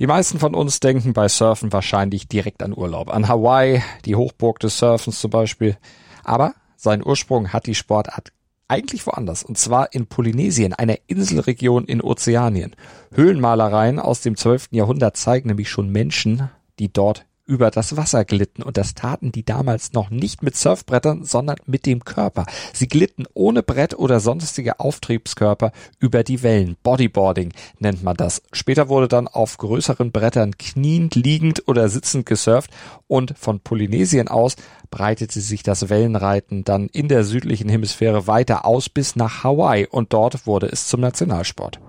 Die meisten von uns denken bei Surfen wahrscheinlich direkt an Urlaub, an Hawaii, die Hochburg des Surfens zum Beispiel. Aber seinen Ursprung hat die Sportart eigentlich woanders, und zwar in Polynesien, einer Inselregion in Ozeanien. Höhlenmalereien aus dem 12. Jahrhundert zeigen nämlich schon Menschen, die dort über das Wasser glitten und das taten die damals noch nicht mit Surfbrettern, sondern mit dem Körper. Sie glitten ohne Brett oder sonstige Auftriebskörper über die Wellen. Bodyboarding nennt man das. Später wurde dann auf größeren Brettern kniend, liegend oder sitzend gesurft und von Polynesien aus breitete sich das Wellenreiten dann in der südlichen Hemisphäre weiter aus bis nach Hawaii und dort wurde es zum Nationalsport.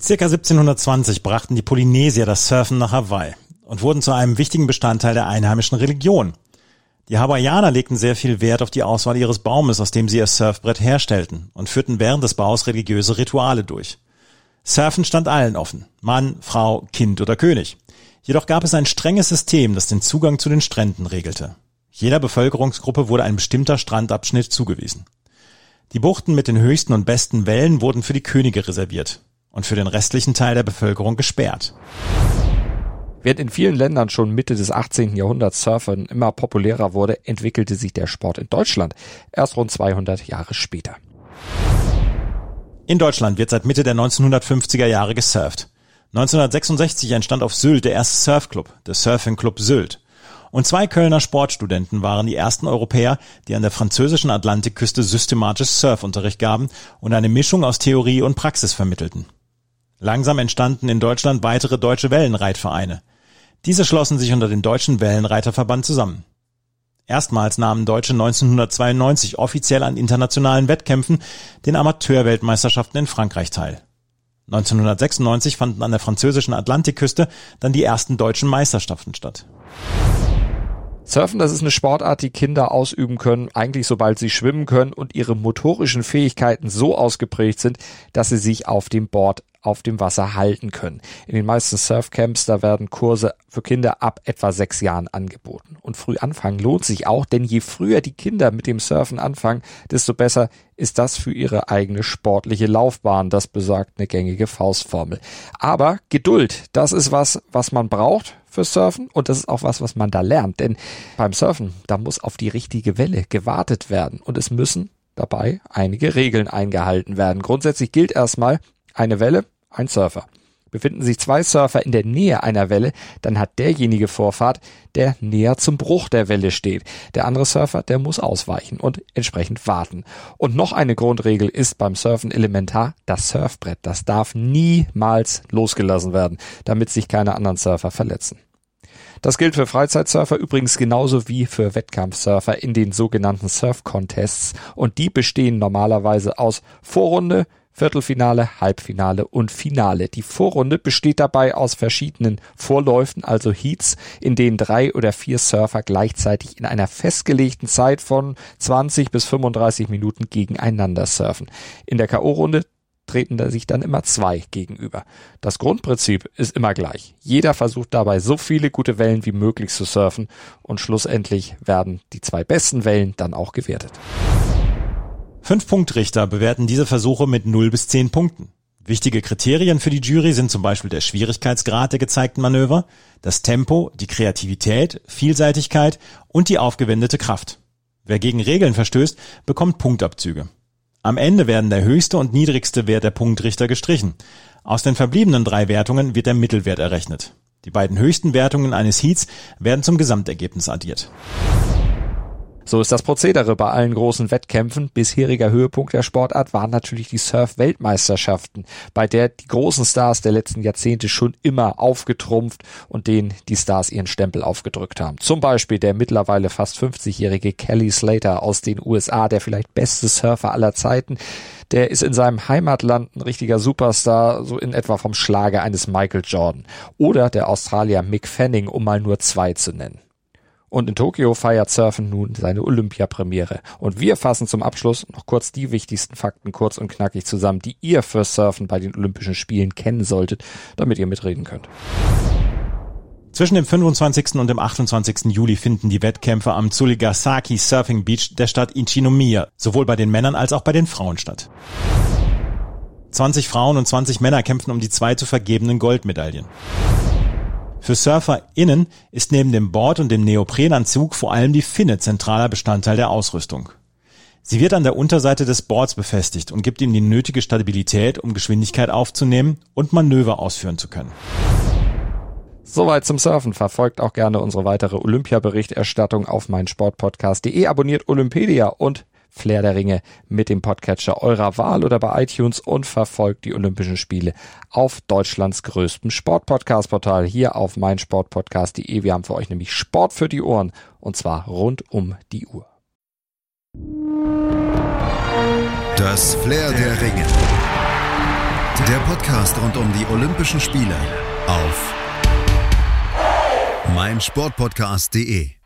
Circa 1720 brachten die Polynesier das Surfen nach Hawaii und wurden zu einem wichtigen Bestandteil der einheimischen Religion. Die Hawaiianer legten sehr viel Wert auf die Auswahl ihres Baumes, aus dem sie ihr Surfbrett herstellten und führten während des Baus religiöse Rituale durch. Surfen stand allen offen. Mann, Frau, Kind oder König. Jedoch gab es ein strenges System, das den Zugang zu den Stränden regelte. Jeder Bevölkerungsgruppe wurde ein bestimmter Strandabschnitt zugewiesen. Die Buchten mit den höchsten und besten Wellen wurden für die Könige reserviert und für den restlichen Teil der Bevölkerung gesperrt. Während in vielen Ländern schon Mitte des 18. Jahrhunderts Surfern immer populärer wurde, entwickelte sich der Sport in Deutschland erst rund 200 Jahre später. In Deutschland wird seit Mitte der 1950er Jahre gesurft. 1966 entstand auf Sylt der erste Surfclub, der Surfing Club Sylt. Und zwei Kölner Sportstudenten waren die ersten Europäer, die an der französischen Atlantikküste systematisch Surfunterricht gaben und eine Mischung aus Theorie und Praxis vermittelten. Langsam entstanden in Deutschland weitere deutsche Wellenreitvereine. Diese schlossen sich unter den Deutschen Wellenreiterverband zusammen. Erstmals nahmen Deutsche 1992 offiziell an internationalen Wettkämpfen, den Amateurweltmeisterschaften in Frankreich teil. 1996 fanden an der französischen Atlantikküste dann die ersten deutschen Meisterschaften statt. Surfen, das ist eine Sportart, die Kinder ausüben können, eigentlich sobald sie schwimmen können und ihre motorischen Fähigkeiten so ausgeprägt sind, dass sie sich auf dem Board auf dem Wasser halten können. In den meisten Surfcamps, da werden Kurse für Kinder ab etwa sechs Jahren angeboten. Und früh anfangen lohnt sich auch, denn je früher die Kinder mit dem Surfen anfangen, desto besser ist das für ihre eigene sportliche Laufbahn. Das besagt eine gängige Faustformel. Aber Geduld, das ist was, was man braucht für Surfen und das ist auch was, was man da lernt. Denn beim Surfen, da muss auf die richtige Welle gewartet werden und es müssen dabei einige Regeln eingehalten werden. Grundsätzlich gilt erstmal, eine Welle, ein Surfer. Befinden sich zwei Surfer in der Nähe einer Welle, dann hat derjenige Vorfahrt, der näher zum Bruch der Welle steht. Der andere Surfer, der muss ausweichen und entsprechend warten. Und noch eine Grundregel ist beim Surfen elementar, das Surfbrett, das darf niemals losgelassen werden, damit sich keine anderen Surfer verletzen. Das gilt für Freizeitsurfer übrigens genauso wie für Wettkampfsurfer in den sogenannten Surf Contests und die bestehen normalerweise aus Vorrunde, Viertelfinale, Halbfinale und Finale. Die Vorrunde besteht dabei aus verschiedenen Vorläufen, also Heats, in denen drei oder vier Surfer gleichzeitig in einer festgelegten Zeit von 20 bis 35 Minuten gegeneinander surfen. In der K.O.-Runde treten da sich dann immer zwei gegenüber. Das Grundprinzip ist immer gleich. Jeder versucht dabei so viele gute Wellen wie möglich zu surfen und schlussendlich werden die zwei besten Wellen dann auch gewertet. Fünf-Punkt-Richter bewerten diese Versuche mit 0 bis 10 Punkten. Wichtige Kriterien für die Jury sind zum Beispiel der Schwierigkeitsgrad der gezeigten Manöver, das Tempo, die Kreativität, Vielseitigkeit und die aufgewendete Kraft. Wer gegen Regeln verstößt, bekommt Punktabzüge. Am Ende werden der höchste und niedrigste Wert der Punktrichter gestrichen. Aus den verbliebenen drei Wertungen wird der Mittelwert errechnet. Die beiden höchsten Wertungen eines Heats werden zum Gesamtergebnis addiert. So ist das Prozedere bei allen großen Wettkämpfen. Bisheriger Höhepunkt der Sportart waren natürlich die Surf-Weltmeisterschaften, bei der die großen Stars der letzten Jahrzehnte schon immer aufgetrumpft und denen die Stars ihren Stempel aufgedrückt haben. Zum Beispiel der mittlerweile fast 50-jährige Kelly Slater aus den USA, der vielleicht beste Surfer aller Zeiten. Der ist in seinem Heimatland ein richtiger Superstar, so in etwa vom Schlage eines Michael Jordan. Oder der Australier Mick Fanning, um mal nur zwei zu nennen. Und in Tokio feiert Surfen nun seine Olympiapremiere. Und wir fassen zum Abschluss noch kurz die wichtigsten Fakten kurz und knackig zusammen, die ihr für Surfen bei den Olympischen Spielen kennen solltet, damit ihr mitreden könnt. Zwischen dem 25. und dem 28. Juli finden die Wettkämpfe am Tsuligasaki Surfing Beach der Stadt Ichinomiya sowohl bei den Männern als auch bei den Frauen statt. 20 Frauen und 20 Männer kämpfen um die zwei zu vergebenen Goldmedaillen. Für SurferInnen ist neben dem Board und dem Neoprenanzug vor allem die Finne zentraler Bestandteil der Ausrüstung. Sie wird an der Unterseite des Boards befestigt und gibt ihm die nötige Stabilität, um Geschwindigkeit aufzunehmen und Manöver ausführen zu können. Soweit zum Surfen. Verfolgt auch gerne unsere weitere Olympia-Berichterstattung auf meinsportpodcast.de. Abonniert Olympedia und Flair der Ringe mit dem Podcatcher eurer Wahl oder bei iTunes und verfolgt die Olympischen Spiele auf Deutschlands größtem Sportpodcast-Portal hier auf meinsportpodcast.de. Wir haben für euch nämlich Sport für die Ohren und zwar rund um die Uhr. Das Flair der Ringe. Der Podcast rund um die Olympischen Spiele auf meinsportpodcast.de